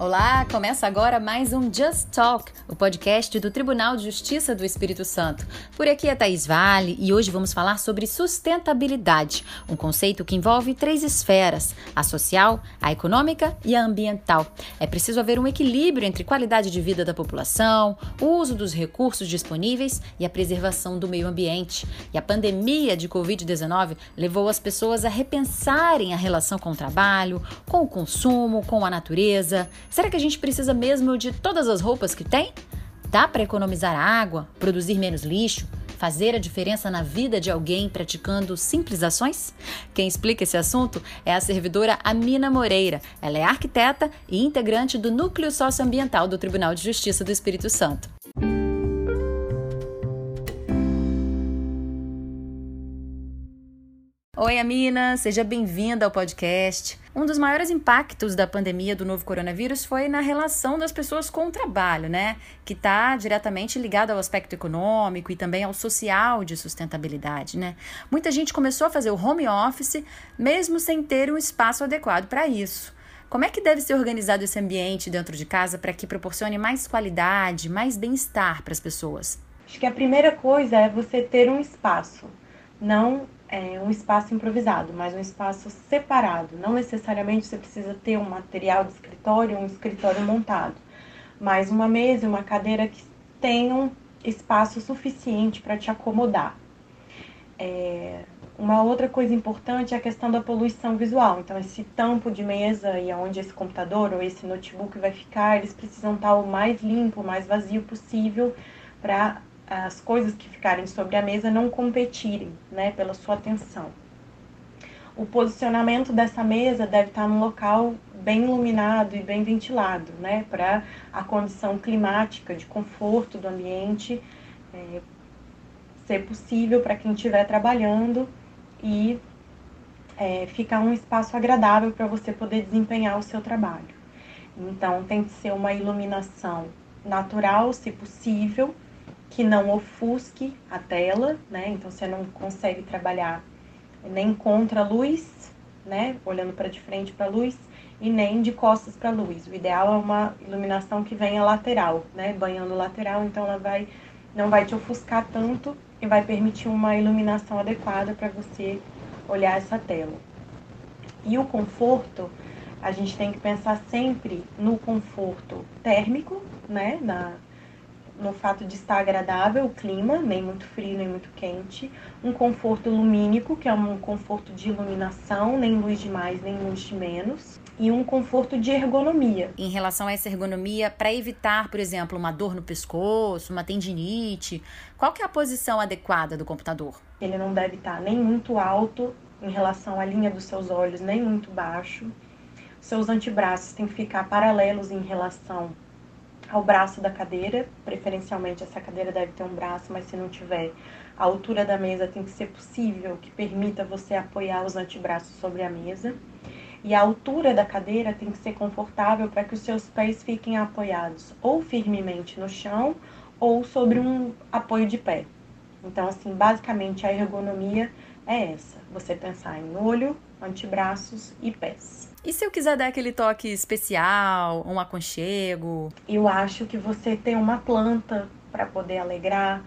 Olá, começa agora mais um Just Talk, o podcast do Tribunal de Justiça do Espírito Santo. Por aqui é Thaís Vale e hoje vamos falar sobre sustentabilidade, um conceito que envolve três esferas: a social, a econômica e a ambiental. É preciso haver um equilíbrio entre qualidade de vida da população, o uso dos recursos disponíveis e a preservação do meio ambiente. E a pandemia de Covid-19 levou as pessoas a repensarem a relação com o trabalho, com o consumo, com a natureza Será que a gente precisa mesmo de todas as roupas que tem? Dá para economizar água, produzir menos lixo, fazer a diferença na vida de alguém praticando simples ações? Quem explica esse assunto é a servidora Amina Moreira. Ela é arquiteta e integrante do Núcleo Socioambiental do Tribunal de Justiça do Espírito Santo. Oi, Amina, seja bem-vinda ao podcast. Um dos maiores impactos da pandemia do novo coronavírus foi na relação das pessoas com o trabalho, né? Que está diretamente ligado ao aspecto econômico e também ao social de sustentabilidade, né? Muita gente começou a fazer o home office mesmo sem ter um espaço adequado para isso. Como é que deve ser organizado esse ambiente dentro de casa para que proporcione mais qualidade, mais bem-estar para as pessoas? Acho que a primeira coisa é você ter um espaço, não é, um espaço improvisado, mas um espaço separado. Não necessariamente você precisa ter um material de escritório, um escritório montado, mas uma mesa e uma cadeira que tenham espaço suficiente para te acomodar. É, uma outra coisa importante é a questão da poluição visual. Então, esse tampo de mesa e onde esse computador ou esse notebook vai ficar, eles precisam estar o mais limpo, o mais vazio possível para as coisas que ficarem sobre a mesa não competirem, né, pela sua atenção. O posicionamento dessa mesa deve estar num local bem iluminado e bem ventilado, né, para a condição climática de conforto do ambiente é, ser possível para quem estiver trabalhando e é, ficar um espaço agradável para você poder desempenhar o seu trabalho. Então, tem que ser uma iluminação natural, se possível, que não ofusque a tela, né? Então você não consegue trabalhar nem contra a luz, né? Olhando para de frente para a luz e nem de costas para a luz. O ideal é uma iluminação que venha lateral, né? Banhando lateral, então ela vai não vai te ofuscar tanto e vai permitir uma iluminação adequada para você olhar essa tela. E o conforto, a gente tem que pensar sempre no conforto térmico, né? Na, no fato de estar agradável o clima, nem muito frio nem muito quente, um conforto lumínico, que é um conforto de iluminação, nem luz de mais nem luz de menos, e um conforto de ergonomia. Em relação a essa ergonomia, para evitar, por exemplo, uma dor no pescoço, uma tendinite, qual que é a posição adequada do computador? Ele não deve estar nem muito alto em relação à linha dos seus olhos, nem muito baixo. Seus antebraços têm que ficar paralelos em relação ao braço da cadeira, preferencialmente essa cadeira deve ter um braço, mas se não tiver, a altura da mesa tem que ser possível, que permita você apoiar os antebraços sobre a mesa. E a altura da cadeira tem que ser confortável para que os seus pés fiquem apoiados ou firmemente no chão ou sobre um apoio de pé. Então, assim, basicamente a ergonomia é essa: você pensar em olho, antebraços e pés. E se eu quiser dar aquele toque especial, um aconchego? Eu acho que você tem uma planta para poder alegrar,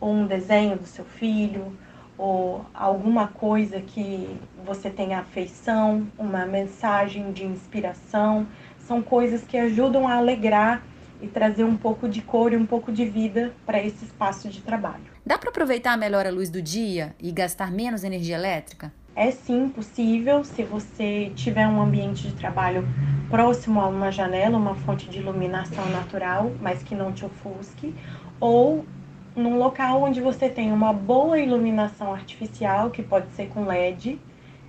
ou um desenho do seu filho, ou alguma coisa que você tenha afeição, uma mensagem de inspiração, são coisas que ajudam a alegrar e trazer um pouco de cor e um pouco de vida para esse espaço de trabalho. Dá para aproveitar melhor a luz do dia e gastar menos energia elétrica? É sim possível se você tiver um ambiente de trabalho próximo a uma janela, uma fonte de iluminação natural, mas que não te ofusque, ou num local onde você tem uma boa iluminação artificial, que pode ser com LED,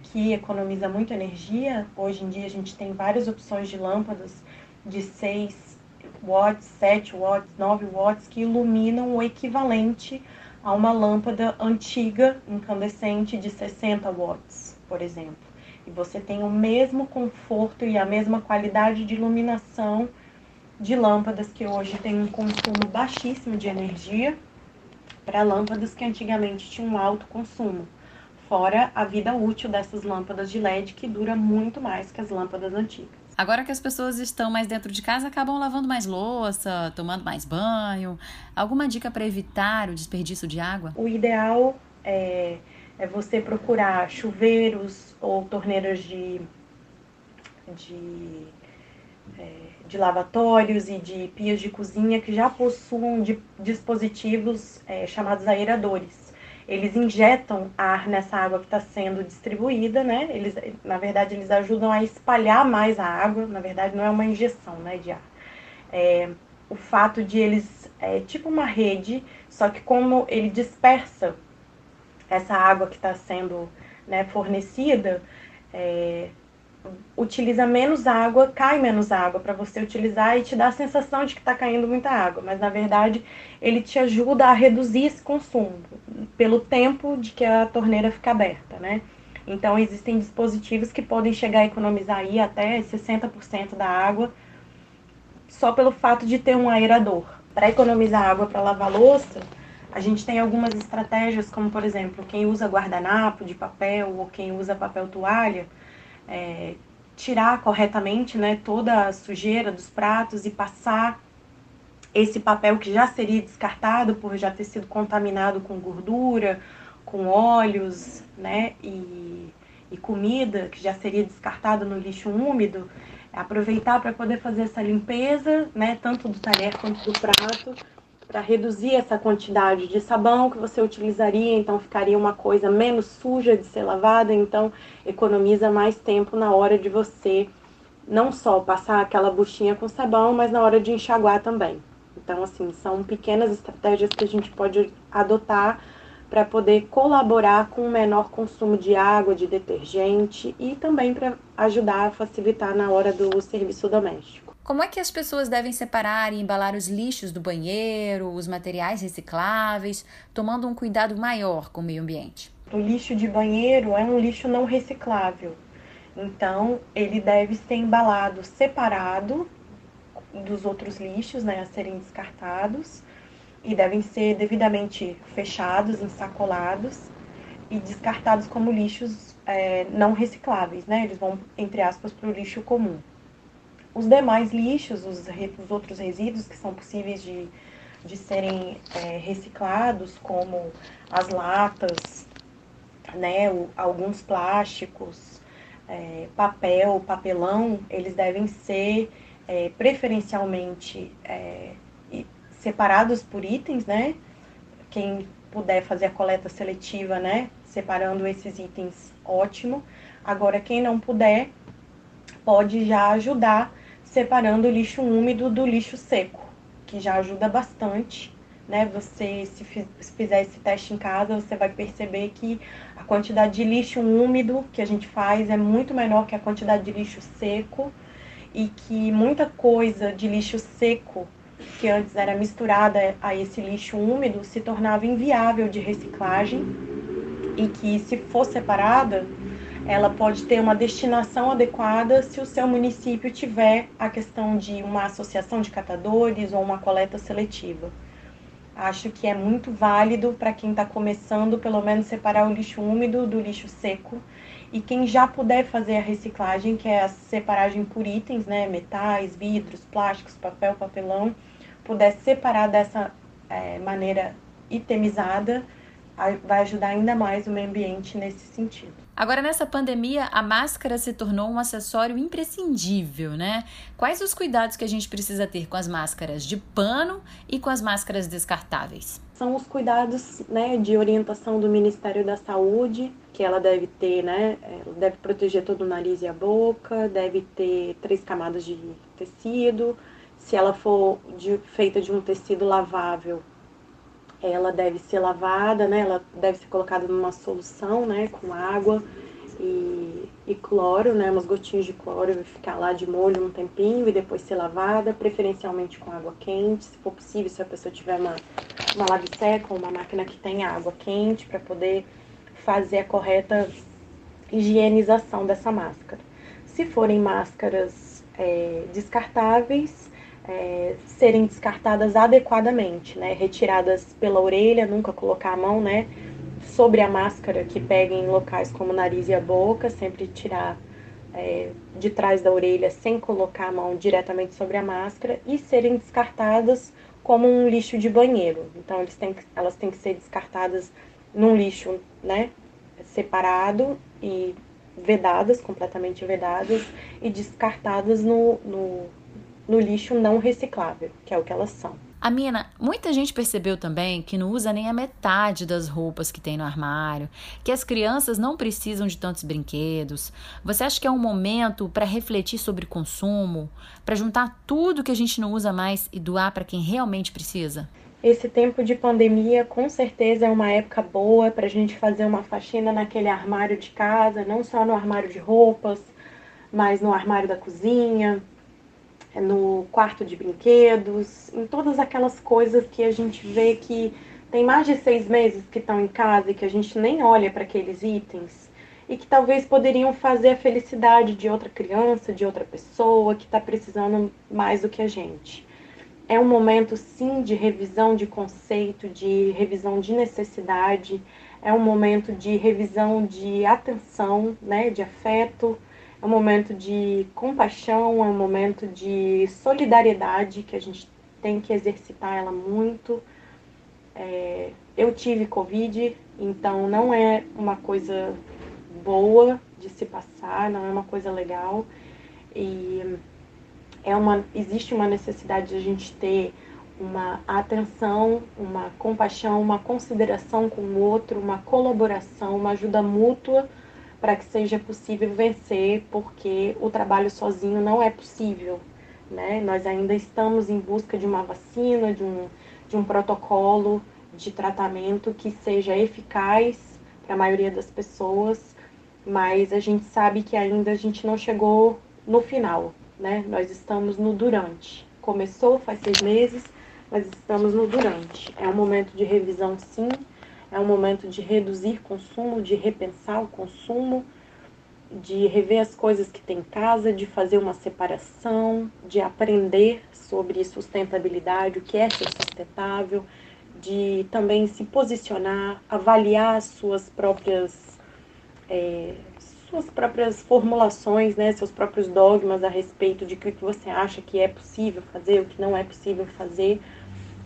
que economiza muito energia. Hoje em dia a gente tem várias opções de lâmpadas de 6 watts, 7 watts, 9 watts que iluminam o equivalente a uma lâmpada antiga incandescente de 60 watts, por exemplo. E você tem o mesmo conforto e a mesma qualidade de iluminação de lâmpadas que hoje têm um consumo baixíssimo de energia para lâmpadas que antigamente tinham um alto consumo. Fora a vida útil dessas lâmpadas de LED que dura muito mais que as lâmpadas antigas. Agora que as pessoas estão mais dentro de casa, acabam lavando mais louça, tomando mais banho. Alguma dica para evitar o desperdício de água? O ideal é, é você procurar chuveiros ou torneiras de, de, é, de lavatórios e de pias de cozinha que já possuam de, dispositivos é, chamados aeradores eles injetam ar nessa água que está sendo distribuída, né? Eles, na verdade, eles ajudam a espalhar mais a água. Na verdade, não é uma injeção, né, de ar. É, o fato de eles é tipo uma rede, só que como ele dispersa essa água que está sendo né, fornecida, é, utiliza menos água, cai menos água para você utilizar e te dá a sensação de que está caindo muita água, mas na verdade ele te ajuda a reduzir esse consumo pelo tempo de que a torneira fica aberta, né? Então existem dispositivos que podem chegar a economizar aí até 60% da água só pelo fato de ter um aerador. Para economizar água para lavar louça, a gente tem algumas estratégias, como por exemplo, quem usa guardanapo de papel ou quem usa papel toalha, é, tirar corretamente né, toda a sujeira dos pratos e passar esse papel que já seria descartado por já ter sido contaminado com gordura, com óleos né, e, e comida, que já seria descartado no lixo úmido, aproveitar para poder fazer essa limpeza, né, tanto do talher quanto do prato, para reduzir essa quantidade de sabão que você utilizaria, então ficaria uma coisa menos suja de ser lavada, então economiza mais tempo na hora de você não só passar aquela buchinha com sabão, mas na hora de enxaguar também. Então, assim, são pequenas estratégias que a gente pode adotar para poder colaborar com o menor consumo de água, de detergente e também para ajudar a facilitar na hora do serviço doméstico. Como é que as pessoas devem separar e embalar os lixos do banheiro, os materiais recicláveis, tomando um cuidado maior com o meio ambiente? O lixo de banheiro é um lixo não reciclável. Então, ele deve ser embalado separado dos outros lixos, né, a serem descartados, e devem ser devidamente fechados, ensacolados e descartados como lixos é, não recicláveis, né? Eles vão, entre aspas, para o lixo comum. Os demais lixos, os, os outros resíduos que são possíveis de, de serem é, reciclados, como as latas, né, o, alguns plásticos, é, papel, papelão, eles devem ser é, preferencialmente é, separados por itens, né? Quem puder fazer a coleta seletiva, né? Separando esses itens, ótimo. Agora, quem não puder, pode já ajudar separando o lixo úmido do lixo seco, que já ajuda bastante. Né? Você, se fizer esse teste em casa, você vai perceber que a quantidade de lixo úmido que a gente faz é muito menor que a quantidade de lixo seco e que muita coisa de lixo seco que antes era misturada a esse lixo úmido se tornava inviável de reciclagem e que se for separada ela pode ter uma destinação adequada se o seu município tiver a questão de uma associação de catadores ou uma coleta seletiva. Acho que é muito válido para quem está começando, pelo menos, separar o lixo úmido do lixo seco. E quem já puder fazer a reciclagem, que é a separagem por itens, né, metais, vidros, plásticos, papel, papelão, puder separar dessa é, maneira itemizada, vai ajudar ainda mais o meio ambiente nesse sentido. Agora, nessa pandemia, a máscara se tornou um acessório imprescindível, né? Quais os cuidados que a gente precisa ter com as máscaras de pano e com as máscaras descartáveis? São os cuidados né, de orientação do Ministério da Saúde, que ela deve ter, né? Ela deve proteger todo o nariz e a boca, deve ter três camadas de tecido. Se ela for de, feita de um tecido lavável, ela deve ser lavada, né? Ela deve ser colocada numa solução, né? Com água e, e cloro, né? Umas gotinhas de cloro e ficar lá de molho um tempinho e depois ser lavada, preferencialmente com água quente, se for possível, se a pessoa tiver uma, uma lave seca ou uma máquina que tenha água quente para poder fazer a correta higienização dessa máscara. Se forem máscaras é, descartáveis, é, serem descartadas adequadamente, né? Retiradas pela orelha, nunca colocar a mão, né? Sobre a máscara que pega em locais como o nariz e a boca, sempre tirar é, de trás da orelha sem colocar a mão diretamente sobre a máscara e serem descartadas como um lixo de banheiro. Então têm, elas têm que ser descartadas num lixo né, separado e vedadas, completamente vedadas, e descartadas no, no, no lixo não reciclável, que é o que elas são. A Mina, muita gente percebeu também que não usa nem a metade das roupas que tem no armário, que as crianças não precisam de tantos brinquedos. Você acha que é um momento para refletir sobre consumo, para juntar tudo que a gente não usa mais e doar para quem realmente precisa? Esse tempo de pandemia com certeza é uma época boa para a gente fazer uma faxina naquele armário de casa, não só no armário de roupas, mas no armário da cozinha, no quarto de brinquedos, em todas aquelas coisas que a gente vê que tem mais de seis meses que estão em casa e que a gente nem olha para aqueles itens e que talvez poderiam fazer a felicidade de outra criança, de outra pessoa que está precisando mais do que a gente. É um momento sim de revisão de conceito, de revisão de necessidade, é um momento de revisão de atenção, né, de afeto, é um momento de compaixão, é um momento de solidariedade que a gente tem que exercitar ela muito. É, eu tive Covid, então não é uma coisa boa de se passar, não é uma coisa legal. E é uma, existe uma necessidade de a gente ter uma atenção, uma compaixão, uma consideração com o outro, uma colaboração, uma ajuda mútua para que seja possível vencer, porque o trabalho sozinho não é possível. Né? Nós ainda estamos em busca de uma vacina, de um, de um protocolo de tratamento que seja eficaz para a maioria das pessoas, mas a gente sabe que ainda a gente não chegou no final né? Nós estamos no durante. Começou faz seis meses, mas estamos no durante. É um momento de revisão, sim. É um momento de reduzir consumo, de repensar o consumo, de rever as coisas que tem em casa, de fazer uma separação, de aprender sobre sustentabilidade, o que é ser sustentável, de também se posicionar, avaliar as suas próprias é, suas próprias formulações, né, seus próprios dogmas a respeito de o que você acha que é possível fazer, o que não é possível fazer.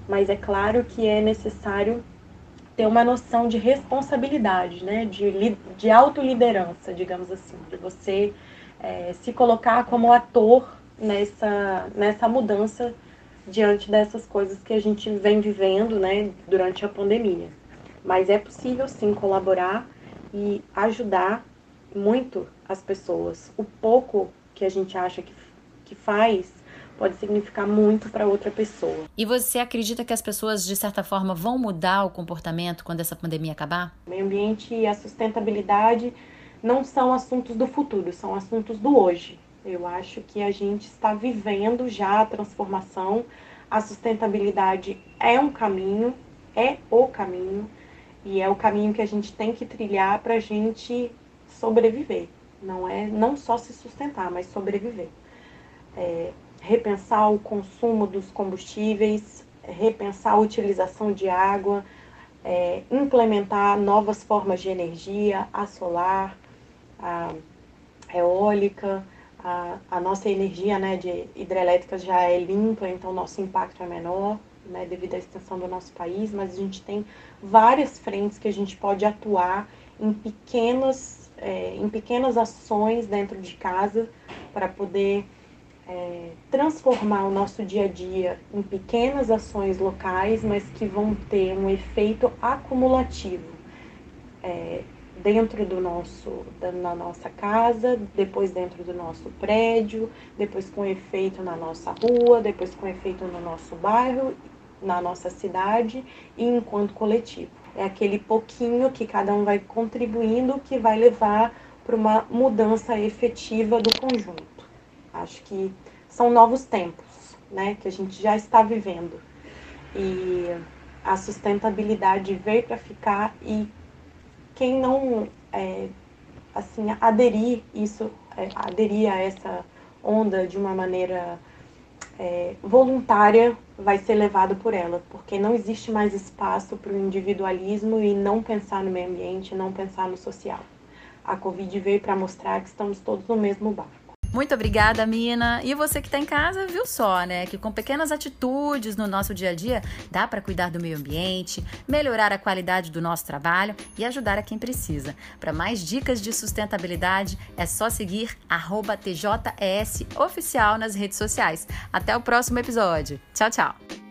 Mas é claro que é necessário ter uma noção de responsabilidade, né, de, de autoliderança, digamos assim, de você é, se colocar como ator nessa, nessa mudança diante dessas coisas que a gente vem vivendo né, durante a pandemia. Mas é possível sim colaborar e ajudar muito as pessoas. O pouco que a gente acha que, que faz pode significar muito para outra pessoa. E você acredita que as pessoas, de certa forma, vão mudar o comportamento quando essa pandemia acabar? O meio ambiente e a sustentabilidade não são assuntos do futuro, são assuntos do hoje. Eu acho que a gente está vivendo já a transformação. A sustentabilidade é um caminho, é o caminho, e é o caminho que a gente tem que trilhar para a gente sobreviver. Não é não só se sustentar, mas sobreviver. É, repensar o consumo dos combustíveis, repensar a utilização de água, é, implementar novas formas de energia, a solar, a eólica, a, a nossa energia né, de hidrelétrica já é limpa, então nosso impacto é menor, né, devido à extensão do nosso país, mas a gente tem várias frentes que a gente pode atuar em pequenas é, em pequenas ações dentro de casa para poder é, transformar o nosso dia a dia em pequenas ações locais, mas que vão ter um efeito acumulativo é, dentro do nosso, da, na nossa casa, depois dentro do nosso prédio, depois com efeito na nossa rua, depois com efeito no nosso bairro, na nossa cidade e enquanto coletivo é aquele pouquinho que cada um vai contribuindo que vai levar para uma mudança efetiva do conjunto. Acho que são novos tempos, né, que a gente já está vivendo. E a sustentabilidade veio para ficar e quem não é, assim aderir isso, é, aderir a essa onda de uma maneira é, voluntária vai ser levado por ela, porque não existe mais espaço para o individualismo e não pensar no meio ambiente, não pensar no social. A Covid veio para mostrar que estamos todos no mesmo barco. Muito obrigada, Mina. E você que está em casa, viu só, né? Que com pequenas atitudes no nosso dia a dia dá para cuidar do meio ambiente, melhorar a qualidade do nosso trabalho e ajudar a quem precisa. Para mais dicas de sustentabilidade, é só seguir TJES Oficial nas redes sociais. Até o próximo episódio. Tchau, tchau.